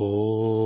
Oh.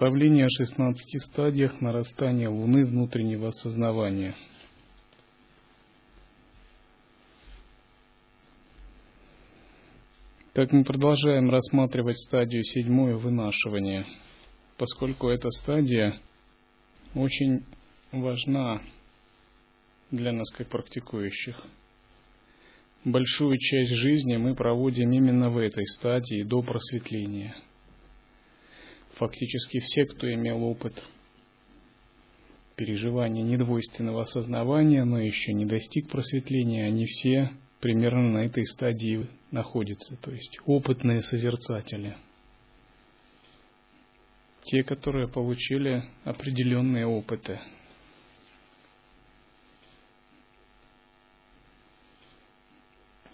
Наставление о 16 стадиях нарастания Луны внутреннего осознавания. Так мы продолжаем рассматривать стадию седьмую вынашивания, поскольку эта стадия очень важна для нас как практикующих. Большую часть жизни мы проводим именно в этой стадии до просветления – фактически все, кто имел опыт переживания недвойственного осознавания, но еще не достиг просветления, они все примерно на этой стадии находятся, то есть опытные созерцатели. Те, которые получили определенные опыты.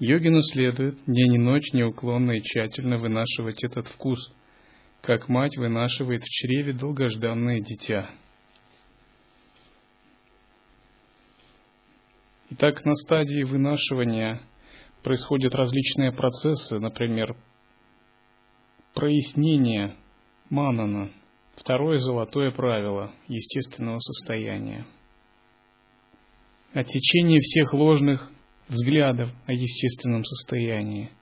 Йогину следует день и ночь неуклонно и тщательно вынашивать этот вкус – как мать вынашивает в чреве долгожданное дитя. Итак, на стадии вынашивания происходят различные процессы, например, прояснение манана, второе золотое правило естественного состояния, отсечение всех ложных взглядов о естественном состоянии –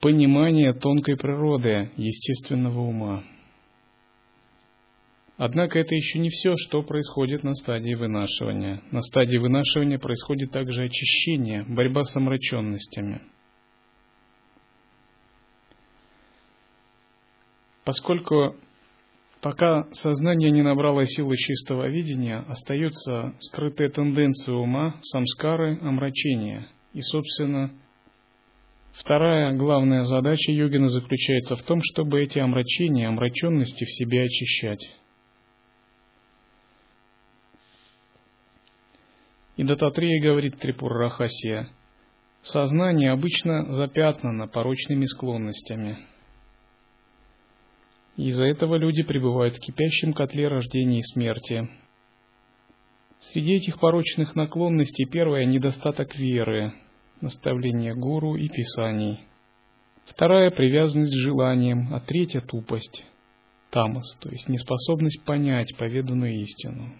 понимание тонкой природы естественного ума. Однако это еще не все, что происходит на стадии вынашивания. На стадии вынашивания происходит также очищение, борьба с омраченностями. Поскольку пока сознание не набрало силы чистого видения, остаются скрытые тенденции ума, самскары, омрачения и, собственно, Вторая главная задача йогина заключается в том, чтобы эти омрачения, омраченности в себе очищать. И Дататрея говорит Трипуррахасия, сознание обычно запятнано порочными склонностями. Из-за этого люди пребывают в кипящем котле рождения и смерти. Среди этих порочных наклонностей первое – недостаток веры – наставление гуру и писаний. Вторая – привязанность к желаниям, а третья – тупость, тамас, то есть неспособность понять поведанную истину.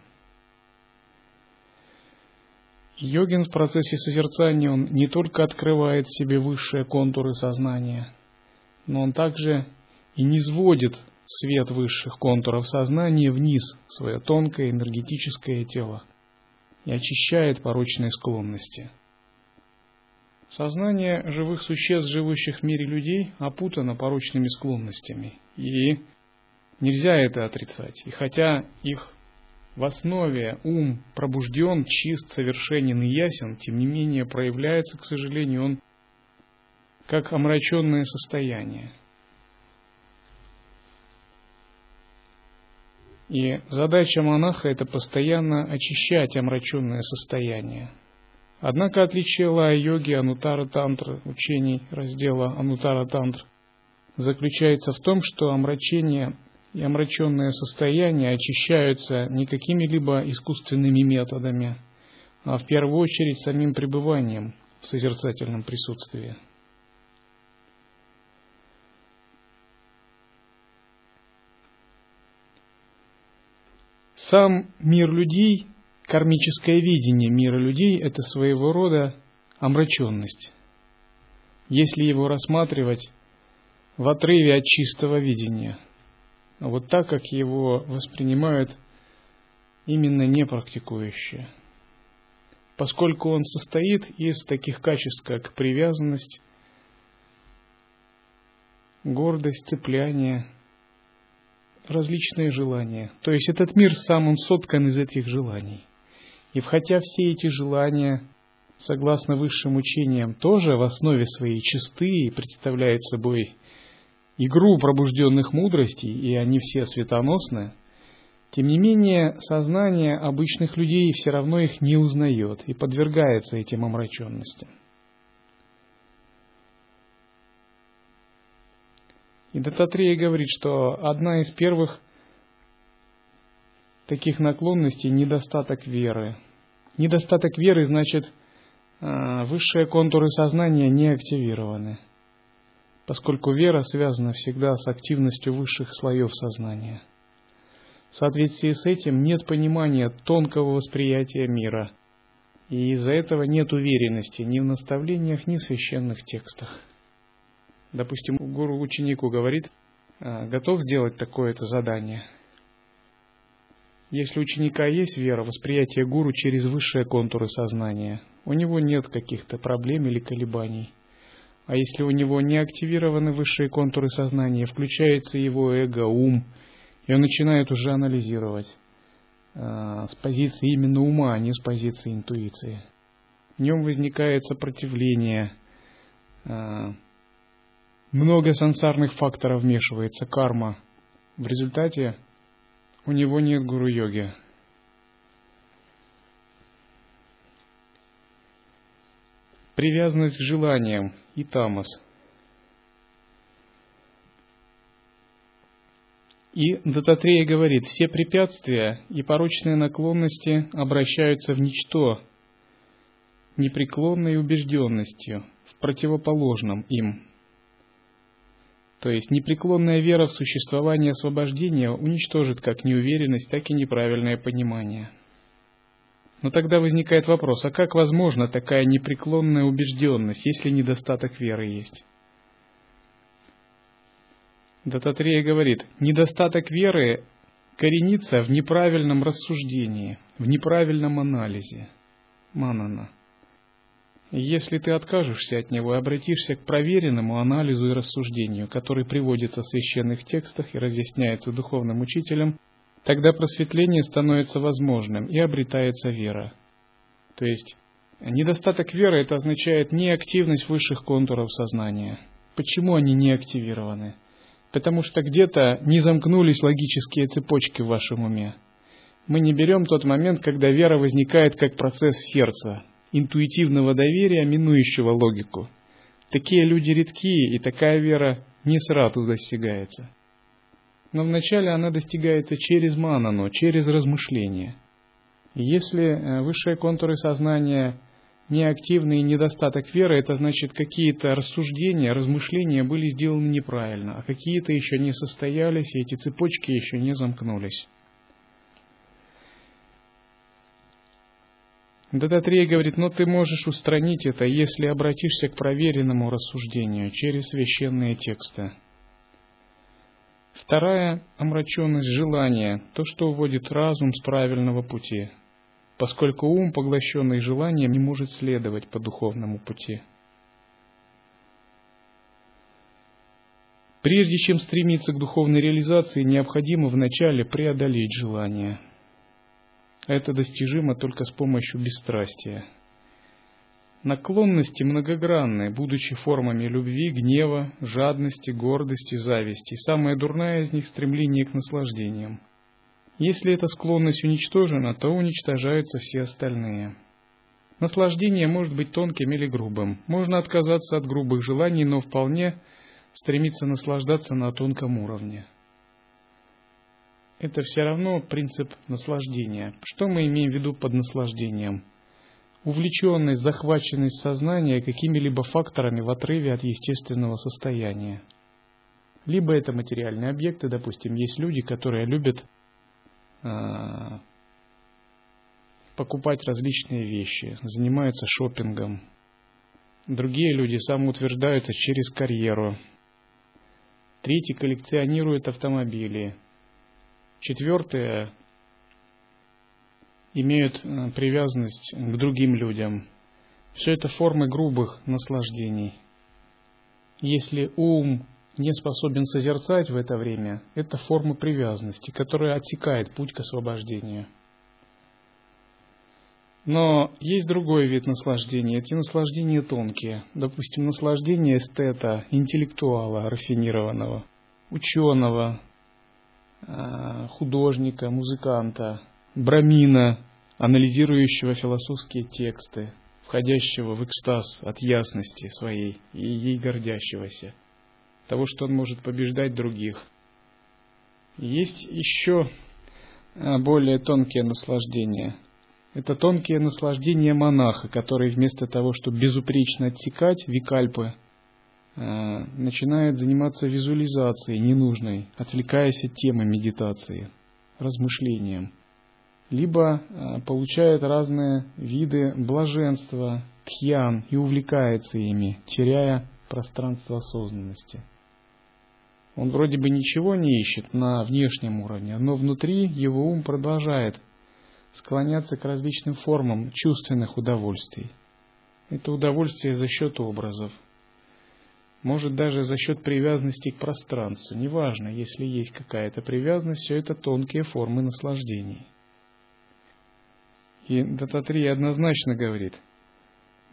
Йогин в процессе созерцания, он не только открывает себе высшие контуры сознания, но он также и не сводит свет высших контуров сознания вниз в свое тонкое энергетическое тело и очищает порочные склонности – Сознание живых существ, живущих в мире людей, опутано порочными склонностями. И нельзя это отрицать. И хотя их в основе ум пробужден, чист, совершенен и ясен, тем не менее проявляется, к сожалению, он как омраченное состояние. И задача монаха – это постоянно очищать омраченное состояние – Однако отличие лая-йоги Анутара Тантра, учений раздела Анутара Тантра, заключается в том, что омрачение и омраченное состояние очищаются не какими-либо искусственными методами, а в первую очередь самим пребыванием в созерцательном присутствии. Сам мир людей кармическое видение мира людей – это своего рода омраченность. Если его рассматривать в отрыве от чистого видения, вот так, как его воспринимают именно непрактикующие. поскольку он состоит из таких качеств, как привязанность, гордость, цепляние, различные желания. То есть этот мир сам он соткан из этих желаний. И хотя все эти желания, согласно высшим учениям, тоже в основе своей чисты и представляют собой игру пробужденных мудростей, и они все светоносны, тем не менее сознание обычных людей все равно их не узнает и подвергается этим омраченностям. И Дататрея говорит, что одна из первых таких наклонностей – недостаток веры. Недостаток веры значит, а, высшие контуры сознания не активированы, поскольку вера связана всегда с активностью высших слоев сознания. В соответствии с этим нет понимания тонкого восприятия мира, и из-за этого нет уверенности ни в наставлениях, ни в священных текстах. Допустим, гуру ученику говорит, «А, готов сделать такое-то задание. Если у ученика есть вера, восприятие гуру через высшие контуры сознания, у него нет каких-то проблем или колебаний. А если у него не активированы высшие контуры сознания, включается его эго, ум, и он начинает уже анализировать э, с позиции именно ума, а не с позиции интуиции. В нем возникает сопротивление, э, много сансарных факторов вмешивается, карма. В результате у него нет гуру-йоги. Привязанность к желаниям и тамас. И Дататрея говорит, все препятствия и порочные наклонности обращаются в ничто, непреклонной убежденностью, в противоположном им – то есть непреклонная вера в существование освобождения уничтожит как неуверенность, так и неправильное понимание. Но тогда возникает вопрос, а как возможна такая непреклонная убежденность, если недостаток веры есть? Дататрея говорит, недостаток веры коренится в неправильном рассуждении, в неправильном анализе. Манана – если ты откажешься от него и обратишься к проверенному анализу и рассуждению, который приводится в священных текстах и разъясняется духовным учителем, тогда просветление становится возможным и обретается вера. То есть недостаток веры это означает неактивность высших контуров сознания. Почему они не активированы? Потому что где-то не замкнулись логические цепочки в вашем уме. Мы не берем тот момент, когда вера возникает как процесс сердца, интуитивного доверия, минующего логику. Такие люди редкие, и такая вера не сразу достигается. Но вначале она достигается через манану, через размышление. Если э, высшие контуры сознания неактивны и недостаток веры, это значит какие-то рассуждения, размышления были сделаны неправильно, а какие-то еще не состоялись, и эти цепочки еще не замкнулись. Дататрия говорит, но ты можешь устранить это, если обратишься к проверенному рассуждению через священные тексты. Вторая омраченность желания, то, что уводит разум с правильного пути, поскольку ум, поглощенный желанием, не может следовать по духовному пути. Прежде чем стремиться к духовной реализации, необходимо вначале преодолеть желание – это достижимо только с помощью бесстрастия. Наклонности многогранны, будучи формами любви, гнева, жадности, гордости, зависти. Самая дурная из них – стремление к наслаждениям. Если эта склонность уничтожена, то уничтожаются все остальные. Наслаждение может быть тонким или грубым. Можно отказаться от грубых желаний, но вполне стремиться наслаждаться на тонком уровне это все равно принцип наслаждения. Что мы имеем в виду под наслаждением? Увлеченность, захваченность сознания какими-либо факторами в отрыве от естественного состояния. Либо это материальные объекты, допустим, есть люди, которые любят э, покупать различные вещи, занимаются шопингом. Другие люди самоутверждаются через карьеру. Третьи коллекционируют автомобили, Четвертое имеют э, привязанность к другим людям. Все это формы грубых наслаждений. Если ум не способен созерцать в это время, это форма привязанности, которая отсекает путь к освобождению. Но есть другой вид наслаждения. Эти наслаждения тонкие. Допустим, наслаждение эстета, интеллектуала, рафинированного, ученого, художника, музыканта, брамина, анализирующего философские тексты, входящего в экстаз от ясности своей и ей гордящегося, того, что он может побеждать других. Есть еще а, более тонкие наслаждения. Это тонкие наслаждения монаха, который вместо того, чтобы безупречно отсекать викальпы, начинает заниматься визуализацией ненужной, отвлекаясь от темы медитации, размышлением – либо э, получает разные виды блаженства, тхьян и увлекается ими, теряя пространство осознанности. Он вроде бы ничего не ищет на внешнем уровне, но внутри его ум продолжает склоняться к различным формам чувственных удовольствий. Это удовольствие за счет образов, может даже за счет привязанности к пространству. Неважно, если есть какая-то привязанность, все это тонкие формы наслаждений – и Дататрия однозначно говорит,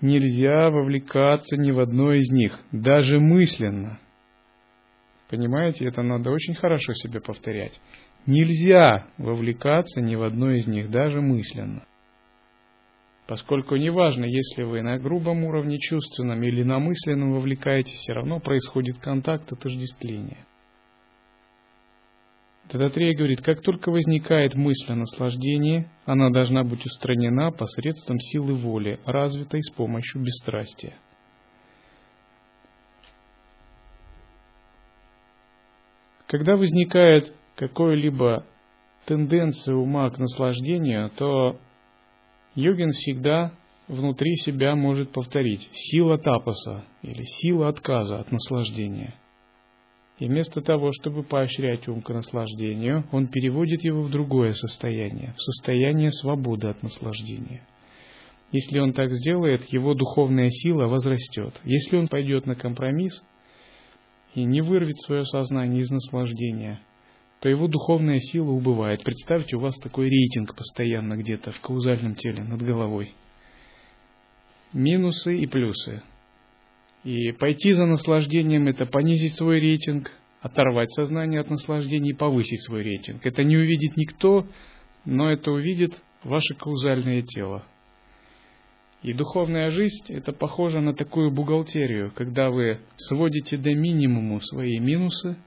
нельзя вовлекаться ни в одно из них, даже мысленно. Понимаете, это надо очень хорошо себе повторять. Нельзя вовлекаться ни в одно из них, даже мысленно. Поскольку неважно, если вы на грубом уровне чувственном или на мысленном вовлекаетесь, все равно происходит контакт, отождествление. Тататрея говорит, как только возникает мысль о наслаждении, она должна быть устранена посредством силы воли, развитой с помощью бесстрастия. Когда возникает какая-либо тенденция ума к наслаждению, то йогин всегда внутри себя может повторить сила тапаса или сила отказа от наслаждения – и вместо того, чтобы поощрять ум к наслаждению, он переводит его в другое состояние, в состояние свободы от наслаждения. Если он так сделает, его духовная сила возрастет. Если он пойдет на компромисс и не вырвет свое сознание из наслаждения, то его духовная сила убывает. Представьте, у вас такой рейтинг постоянно где-то в каузальном теле над головой. Минусы и плюсы. И пойти за наслаждением – это понизить свой рейтинг, оторвать сознание от наслаждения и повысить свой рейтинг. Это не увидит никто, но это увидит ваше каузальное тело. И духовная жизнь – это похоже на такую бухгалтерию, когда вы сводите до минимума свои минусы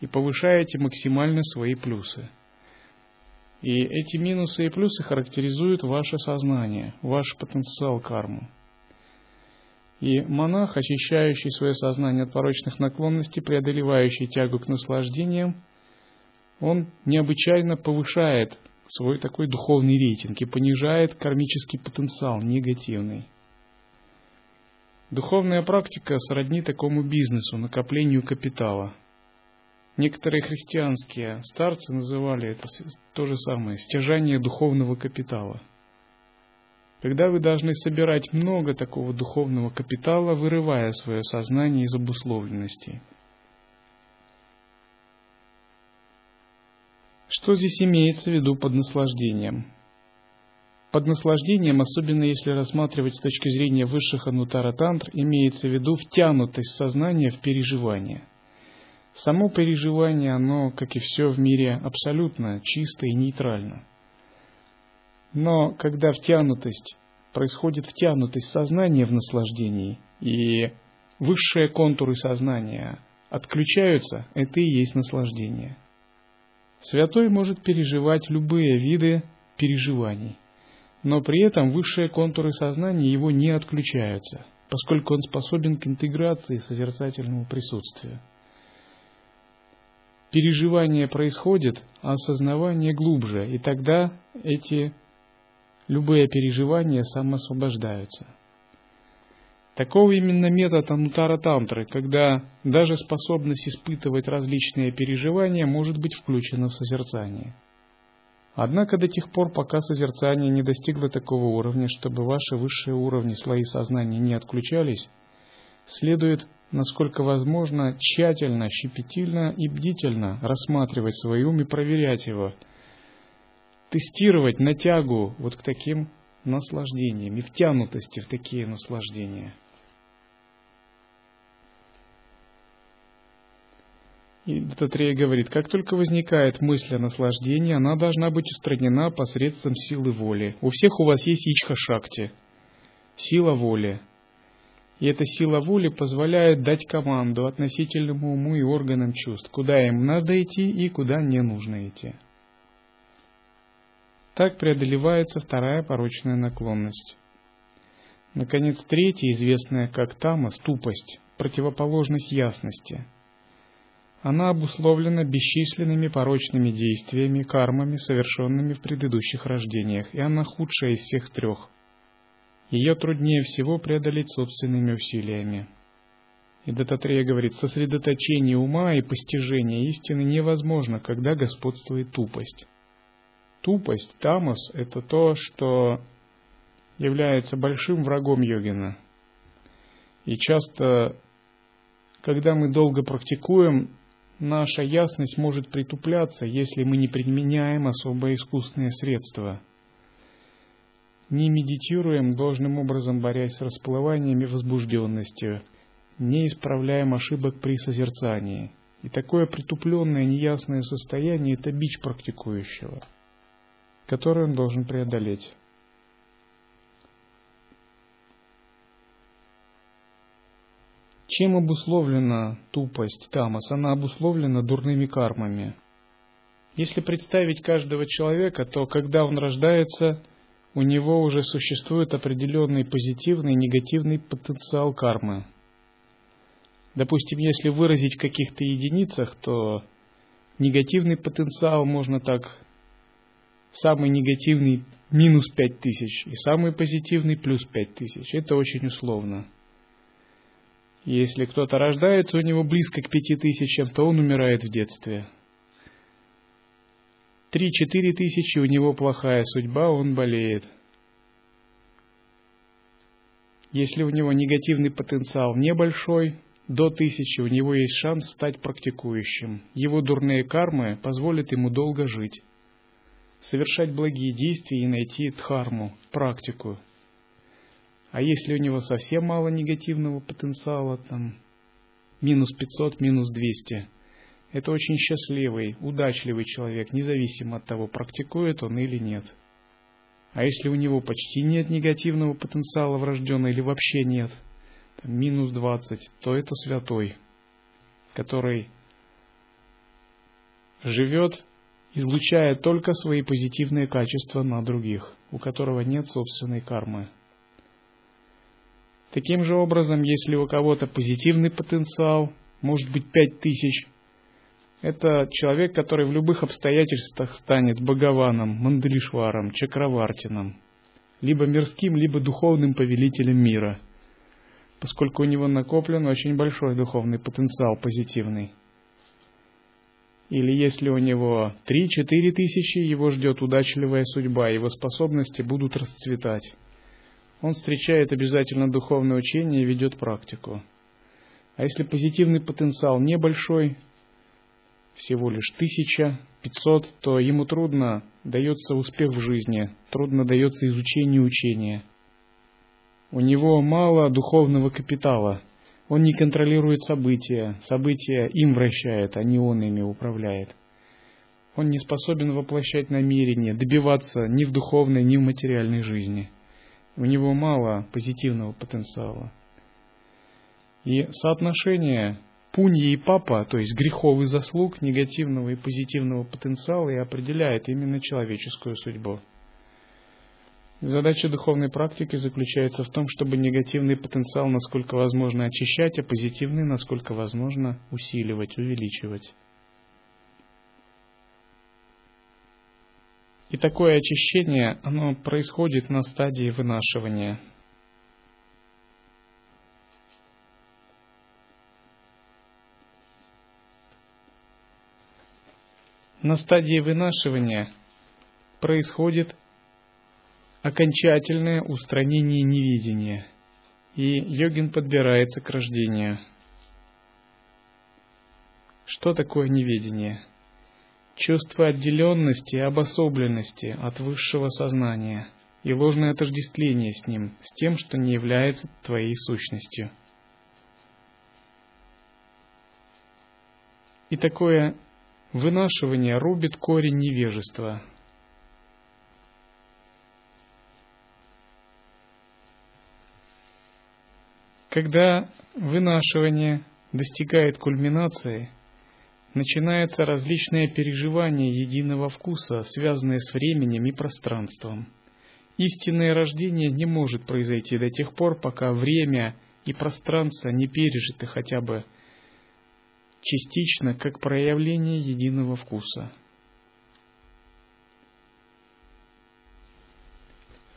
и повышаете максимально свои плюсы. И эти минусы и плюсы характеризуют ваше сознание, ваш потенциал карму. И монах, очищающий свое сознание от порочных наклонностей, преодолевающий тягу к наслаждениям, он необычайно повышает свой такой духовный рейтинг и понижает кармический потенциал негативный. Духовная практика сродни такому бизнесу, накоплению капитала. Некоторые христианские старцы называли это то же самое – стяжание духовного капитала – когда вы должны собирать много такого духовного капитала, вырывая свое сознание из обусловленностей. Что здесь имеется в виду под наслаждением? Под наслаждением, особенно если рассматривать с точки зрения высших анутара тантр, имеется в виду втянутость сознания в переживание. Само переживание, оно, как и все в мире, абсолютно чисто и нейтрально – но когда втянутость, происходит втянутость сознания в наслаждении, и высшие контуры сознания отключаются, это и есть наслаждение. Святой может переживать любые виды переживаний, но при этом высшие контуры сознания его не отключаются, поскольку он способен к интеграции созерцательного присутствия. Переживание происходит, а осознавание глубже, и тогда эти любые переживания самоосвобождаются. Таков именно метод Анутара Тантры, когда даже способность испытывать различные переживания может быть включена в созерцание. Однако до тех пор, пока созерцание не достигло такого уровня, чтобы ваши высшие уровни слои сознания не отключались, следует, насколько возможно, тщательно, щепетильно и бдительно рассматривать свой ум и проверять его, тестировать натягу вот к таким наслаждениям и втянутости в такие наслаждения – И Дататрея говорит, как только возникает мысль о наслаждении, она должна быть устранена посредством силы воли. У всех у вас есть ичха-шакти, сила воли. И эта сила воли позволяет дать команду относительному уму и органам чувств, куда им надо идти и куда не нужно идти. Так преодолевается вторая порочная наклонность. Наконец, третья, известная как тамас, тупость, противоположность ясности – она обусловлена бесчисленными порочными действиями, кармами, совершенными в предыдущих рождениях, и она худшая из всех трех. Ее труднее всего преодолеть собственными усилиями. И Дататрея говорит, сосредоточение ума и постижение истины невозможно, когда господствует тупость. Тупость, тамос, это то, что является большим врагом йогина. И часто, когда мы долго практикуем, наша ясность может притупляться, если мы не применяем особо искусственные средства. Не медитируем должным образом, борясь с расплываниями возбужденности, не исправляем ошибок при созерцании. И такое притупленное, неясное состояние – это бич практикующего, который он должен преодолеть. Чем обусловлена тупость тамас? Она обусловлена дурными кармами. Если представить каждого человека, то когда он рождается, у него уже существует определенный позитивный и негативный потенциал кармы. Допустим, если выразить в каких-то единицах, то негативный потенциал можно так самый негативный минус 5000 и самый позитивный плюс 5000. Это очень условно. Если кто-то рождается у него близко к пяти тысячам, то он умирает в детстве. Три-четыре тысячи у него плохая судьба, он болеет. Если у него негативный потенциал небольшой, до тысячи у него есть шанс стать практикующим. Его дурные кармы позволят ему долго жить, совершать благие действия и найти дхарму, практику, а если у него совсем мало негативного потенциала, там минус 500, минус 200, это очень счастливый, удачливый человек, независимо от того, практикует он или нет. А если у него почти нет негативного потенциала врожденного или вообще нет, там, минус 20, то это святой, который живет, излучая только свои позитивные качества на других, у которого нет собственной кармы. Таким же образом, если у кого-то позитивный потенциал, может быть 5000, это человек, который в любых обстоятельствах станет Бхагаваном, Мандалишваром, Чакравартином, либо мирским, либо духовным повелителем мира, поскольку у него накоплен очень большой духовный потенциал позитивный. Или если у него 3-4 тысячи, его ждет удачливая судьба, его способности будут расцветать он встречает обязательно духовное учение и ведет практику. А если позитивный потенциал небольшой, всего лишь тысяча, пятьсот, то ему трудно дается успех в жизни, трудно дается изучение учения. У него мало духовного капитала, он не контролирует события, события им вращает, а не он ими управляет. Он не способен воплощать намерения, добиваться ни в духовной, ни в материальной жизни – у него мало позитивного потенциала. И соотношение пуньи и папа, то есть грехов и заслуг, негативного и позитивного потенциала и определяет именно человеческую судьбу. Задача духовной практики заключается в том, чтобы негативный потенциал насколько возможно очищать, а позитивный насколько возможно усиливать, увеличивать. И такое очищение, оно происходит на стадии вынашивания. На стадии вынашивания происходит окончательное устранение невидения, и йогин подбирается к рождению. Что такое неведение? Чувство отделенности обособленности от высшего сознания и ложное отождествление с ним, с тем, что не является твоей сущностью. И такое вынашивание рубит корень невежества. Когда вынашивание достигает кульминации, начинается различное переживание единого вкуса, связанное с временем и пространством. Истинное рождение не может произойти до тех пор, пока время и пространство не пережиты хотя бы частично как проявление единого вкуса.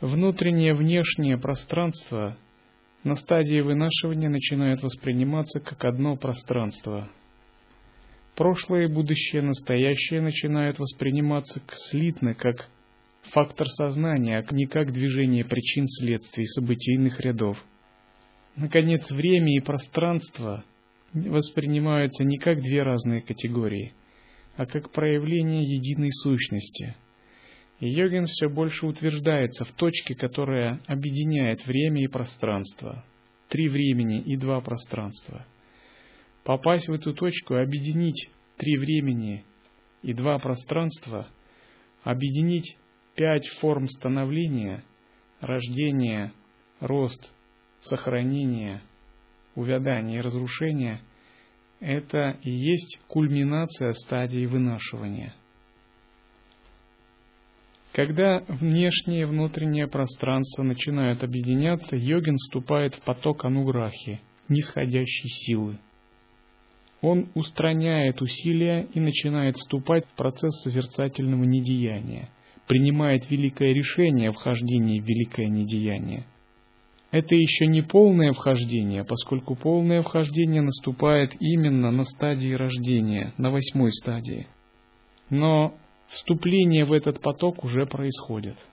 Внутреннее внешнее пространство на стадии вынашивания начинает восприниматься как одно пространство. Прошлое и будущее, настоящее начинают восприниматься слитно, как фактор сознания, а не как движение причин, следствий, событийных рядов. Наконец, время и пространство воспринимаются не как две разные категории, а как проявление единой сущности. И йогин все больше утверждается в точке, которая объединяет время и пространство. Три времени и два пространства. Попасть в эту точку, объединить три времени и два пространства, объединить пять форм становления, рождения, рост, сохранение, увядание и разрушение – это и есть кульминация стадии вынашивания. Когда внешнее и внутреннее пространство начинают объединяться, йогин вступает в поток ануграхи, нисходящей силы. Он устраняет усилия и начинает вступать в процесс созерцательного недеяния, принимает великое решение о вхождении в великое недеяние – это еще не полное вхождение, поскольку полное вхождение наступает именно на стадии рождения, на восьмой стадии. Но вступление в этот поток уже происходит –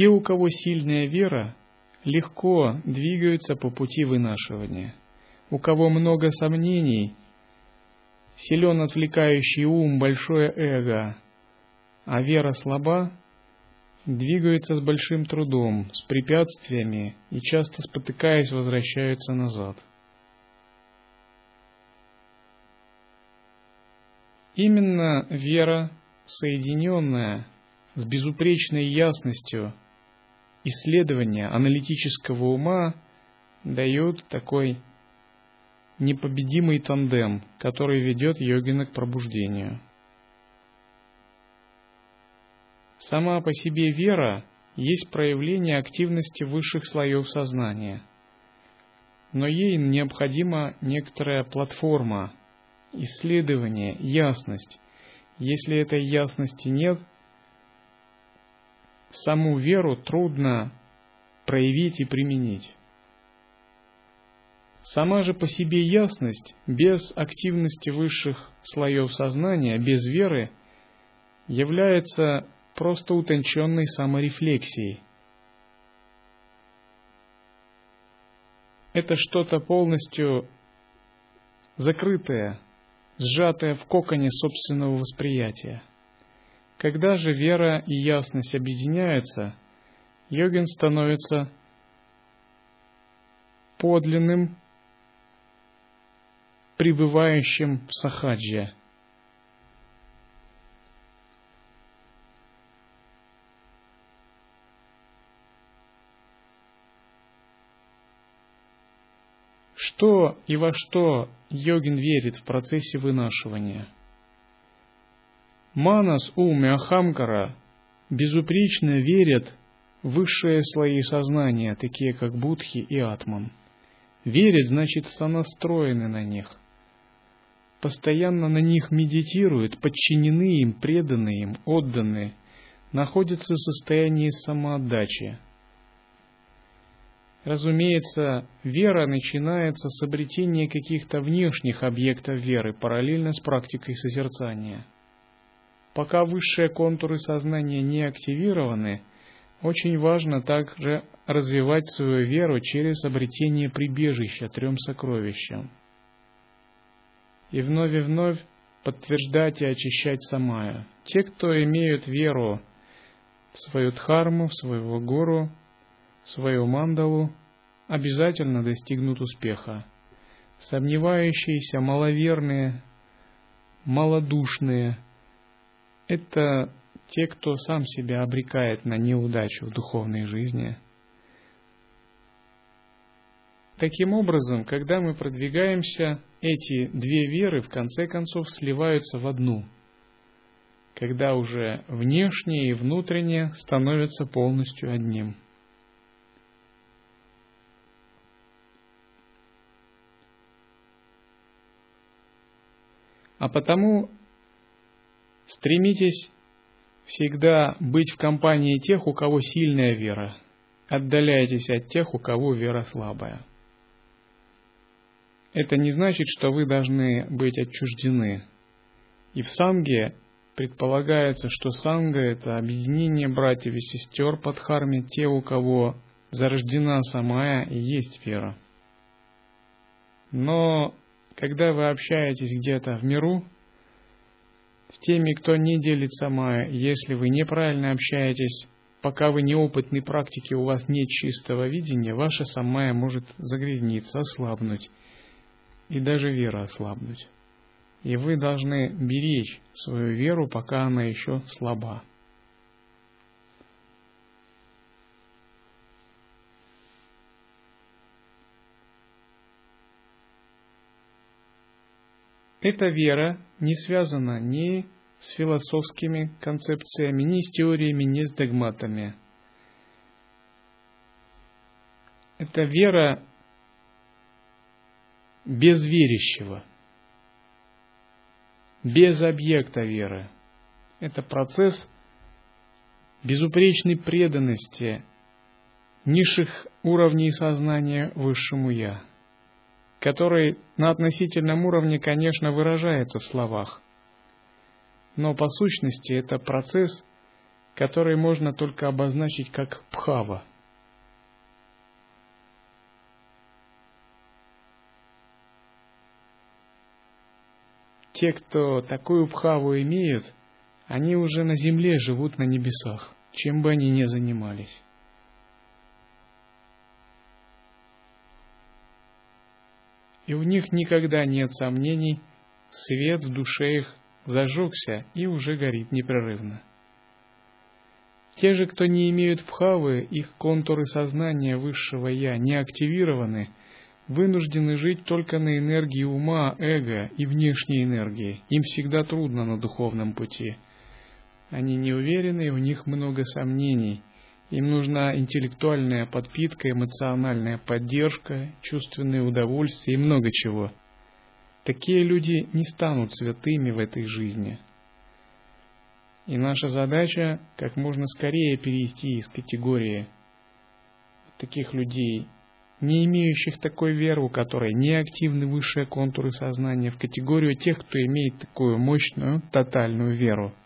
Те, у кого сильная вера, легко двигаются по пути вынашивания. У кого много сомнений, силен отвлекающий ум, большое эго, а вера слаба, двигаются с большим трудом, с препятствиями и часто спотыкаясь возвращаются назад. Именно вера, соединенная с безупречной ясностью исследования аналитического ума дают такой непобедимый тандем, который ведет йогина к пробуждению. Сама по себе вера есть проявление активности высших слоев сознания, но ей необходима некоторая платформа, исследование, ясность. Если этой ясности нет, саму веру трудно проявить и применить. Сама же по себе ясность без активности высших слоев сознания, без веры, является просто утонченной саморефлексией. Это что-то полностью закрытое, сжатое в коконе собственного восприятия. Когда же вера и ясность объединяются, йогин становится подлинным, пребывающим в сахаджи. Что и во что йогин верит в процессе вынашивания – Манас, ум Ахамкара безупречно верят в высшие слои сознания, такие как Будхи и Атман. Верят, значит, сонастроены на них. Постоянно на них медитируют, подчинены им, преданы им, отданы, находятся в состоянии самоотдачи. Разумеется, вера начинается с обретения каких-то внешних объектов веры параллельно с практикой созерцания. Пока высшие контуры сознания не активированы, очень важно также развивать свою веру через обретение прибежища трем сокровищам. И вновь и вновь подтверждать и очищать самая. Те, кто имеют веру в свою дхарму, в своего гуру, в свою мандалу, обязательно достигнут успеха. Сомневающиеся, маловерные, малодушные – это те, кто сам себя обрекает на неудачу в духовной жизни. Таким образом, когда мы продвигаемся, эти две веры в конце концов сливаются в одну, когда уже внешнее и внутреннее становятся полностью одним. А потому стремитесь всегда быть в компании тех, у кого сильная вера. Отдаляйтесь от тех, у кого вера слабая. Это не значит, что вы должны быть отчуждены. И в санге предполагается, что санга – это объединение братьев и сестер под харме, те, у кого зарождена самая и есть вера. Но когда вы общаетесь где-то в миру, с теми, кто не делит сама, если вы неправильно общаетесь, пока вы неопытный практики, у вас нет чистого видения, ваша самая может загрязниться, ослабнуть и даже вера ослабнуть. И вы должны беречь свою веру, пока она еще слаба. Эта вера не связана ни с философскими концепциями, ни с теориями, ни с догматами. Это вера без верящего, без объекта веры. Это процесс безупречной преданности низших уровней сознания высшему Я – который на относительном уровне, конечно, выражается в словах. Но по сущности это процесс, который можно только обозначить как пхава. Те, кто такую пхаву имеют, они уже на земле живут на небесах, чем бы они ни занимались. И у них никогда нет сомнений, свет в душе их зажегся и уже горит непрерывно. Те же, кто не имеют пхавы, их контуры сознания высшего Я не активированы, вынуждены жить только на энергии ума, эго и внешней энергии. Им всегда трудно на духовном пути. Они не уверены, у них много сомнений – им нужна интеллектуальная подпитка, эмоциональная поддержка, чувственное удовольствие и много чего. Такие люди не станут святыми в этой жизни. И наша задача как можно скорее перейти из категории таких людей, не имеющих такой веры, у которой не активны высшие контуры сознания, в категорию тех, кто имеет такую мощную, тотальную веру –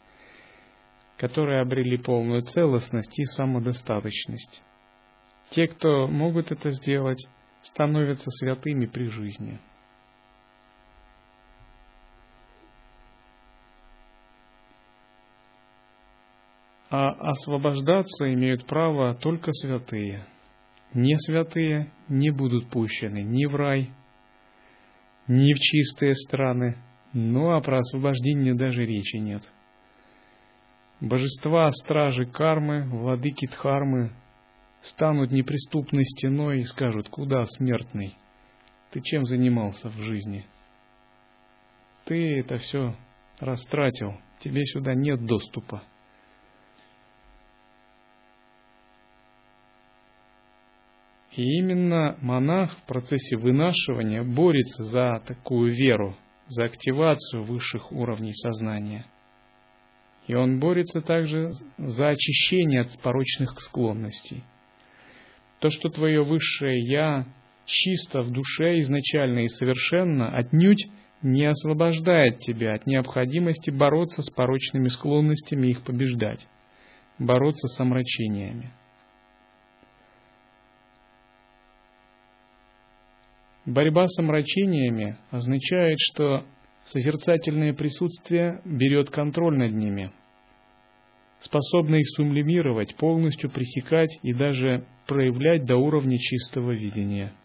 которые обрели полную целостность и самодостаточность. Те, кто могут это сделать, становятся святыми при жизни. А освобождаться имеют право только святые. Не святые не будут пущены ни в рай, ни в чистые страны, ну а про освобождение даже речи нет – Божества, стражи кармы, владыки Дхармы станут неприступной стеной и скажут, куда, смертный, ты чем занимался в жизни? Ты это все растратил, тебе сюда нет доступа. И именно монах в процессе вынашивания борется за такую веру, за активацию высших уровней сознания. И он борется также за очищение от порочных склонностей. То, что твое высшее Я чисто в душе изначально и совершенно, отнюдь не освобождает тебя от необходимости бороться с порочными склонностями и их побеждать, бороться с омрачениями. Борьба с омрачениями означает, что созерцательное присутствие берет контроль над ними, способно их сублимировать, полностью пресекать и даже проявлять до уровня чистого видения –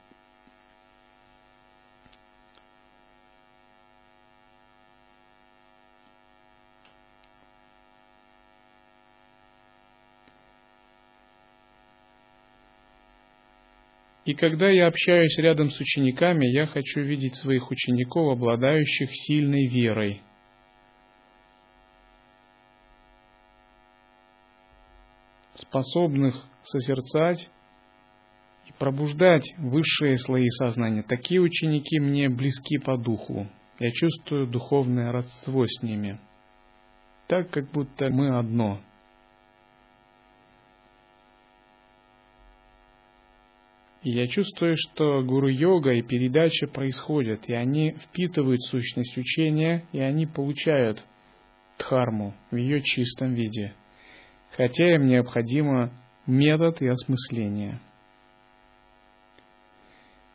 И когда я общаюсь рядом с учениками, я хочу видеть своих учеников, обладающих сильной верой. способных созерцать и пробуждать высшие слои сознания. Такие ученики мне близки по духу. Я чувствую духовное родство с ними. Так, как будто мы одно – И я чувствую, что гуру-йога и передача происходят, и они впитывают сущность учения, и они получают дхарму в ее чистом виде, хотя им необходимо метод и осмысление.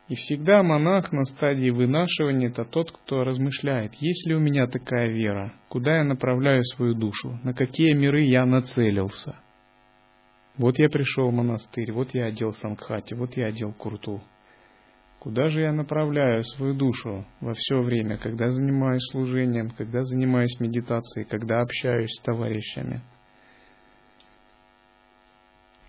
И всегда монах на стадии вынашивания – это тот, кто размышляет, есть ли у меня такая вера, куда я направляю свою душу, на какие миры я нацелился – вот я пришел в монастырь, вот я одел сангхати, вот я одел курту. Куда же я направляю свою душу во все время, когда занимаюсь служением, когда занимаюсь медитацией, когда общаюсь с товарищами?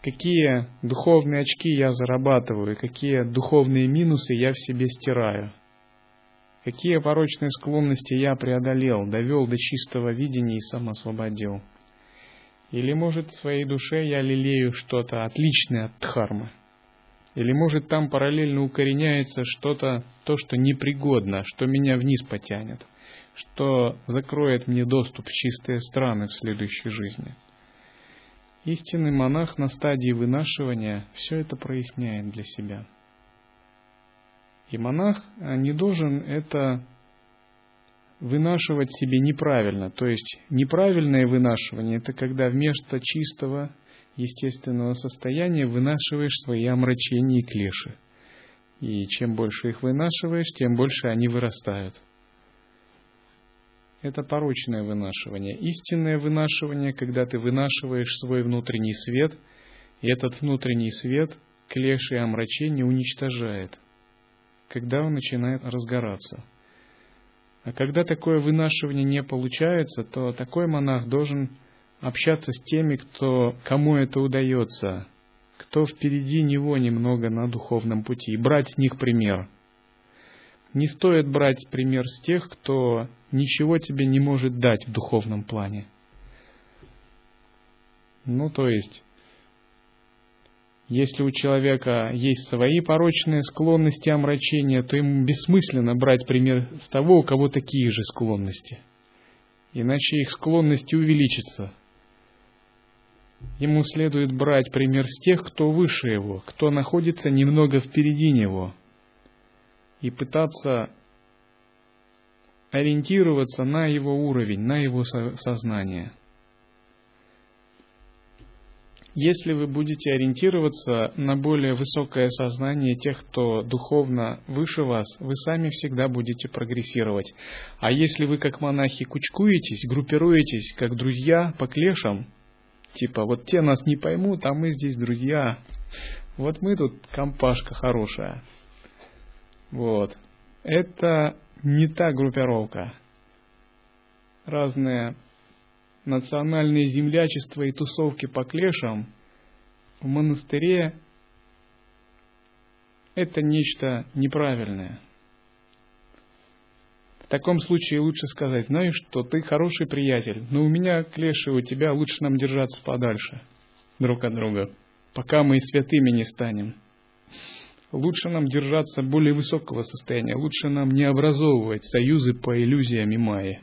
Какие духовные очки я зарабатываю, какие духовные минусы я в себе стираю? Какие порочные склонности я преодолел, довел до чистого видения и сам освободил? Или, может, в своей душе я лелею что-то отличное от дхармы? Или, может, там параллельно укореняется что-то, то, что непригодно, что меня вниз потянет, что закроет мне доступ в чистые страны в следующей жизни? Истинный монах на стадии вынашивания все это проясняет для себя. И монах не должен это вынашивать себе неправильно. То есть неправильное вынашивание – это когда вместо чистого естественного состояния вынашиваешь свои омрачения и клеши. И чем больше их вынашиваешь, тем больше они вырастают. Это порочное вынашивание. Истинное вынашивание, когда ты вынашиваешь свой внутренний свет, и этот внутренний свет клеши и омрачения уничтожает, когда он начинает разгораться – а когда такое вынашивание не получается, то такой монах должен общаться с теми, кто, кому это удается, кто впереди него немного на духовном пути, и брать с них пример. Не стоит брать пример с тех, кто ничего тебе не может дать в духовном плане. Ну, то есть, если у человека есть свои порочные склонности омрачения, то ему бессмысленно брать пример с того, у кого такие же склонности. Иначе их склонности увеличатся. Ему следует брать пример с тех, кто выше его, кто находится немного впереди него, и пытаться ориентироваться на его уровень, на его сознание – если вы будете ориентироваться на более высокое сознание тех, кто духовно выше вас, вы сами всегда будете прогрессировать. А если вы как монахи кучкуетесь, группируетесь как друзья по клешам, типа вот те нас не поймут, а мы здесь друзья, вот мы тут компашка хорошая. Вот. Это не та группировка. Разные национальные землячества и тусовки по клешам в монастыре это нечто неправильное. В таком случае лучше сказать, знаешь что, ты хороший приятель, но у меня клеши, у тебя лучше нам держаться подальше друг от друга, пока мы святыми не станем. Лучше нам держаться более высокого состояния, лучше нам не образовывать союзы по иллюзиям и майе.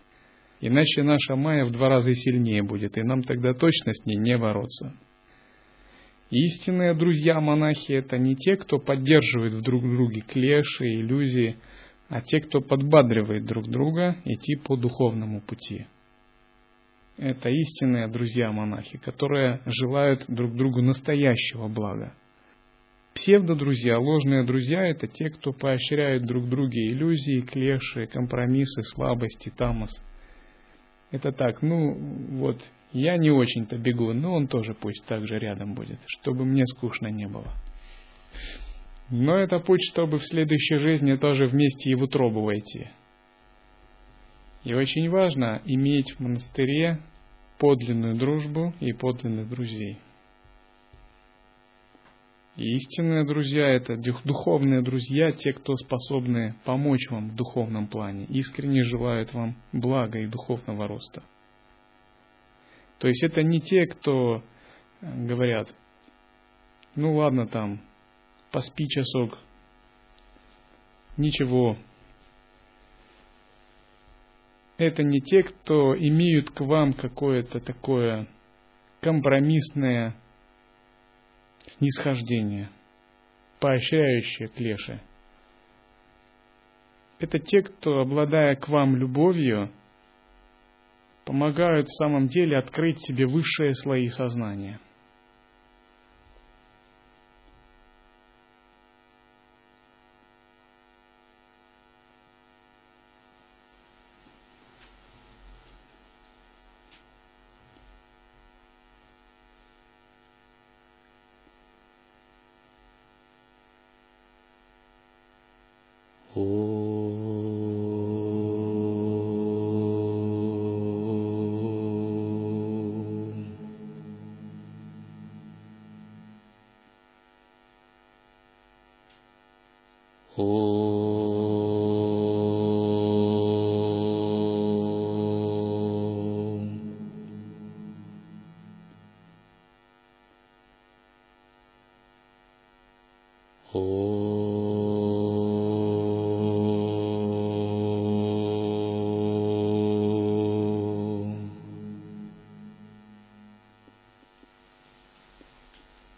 Иначе наша майя в два раза сильнее будет, и нам тогда точно с ней не бороться. Истинные друзья-монахи – это не те, кто поддерживает в друг друге клеши, иллюзии, а те, кто подбадривает друг друга идти по духовному пути. Это истинные друзья-монахи, которые желают друг другу настоящего блага. Псевдодрузья, ложные друзья – это те, кто поощряет друг друге иллюзии, клеши, компромиссы, слабости, тамос. Это так, ну вот, я не очень-то бегу, но он тоже пусть так же рядом будет, чтобы мне скучно не было. Но это путь, чтобы в следующей жизни тоже вместе и в утробу войти. И очень важно иметь в монастыре подлинную дружбу и подлинных друзей – и истинные друзья – это духовные друзья, те, кто способны помочь вам в духовном плане, искренне желают вам блага и духовного роста. То есть это не те, кто э, говорят, ну ладно там, поспи часок, ничего. Это не те, кто имеют к вам какое-то такое компромиссное снисхождение, поощряющее клеши. Это те, кто, обладая к вам любовью, помогают в самом деле открыть себе высшие слои сознания –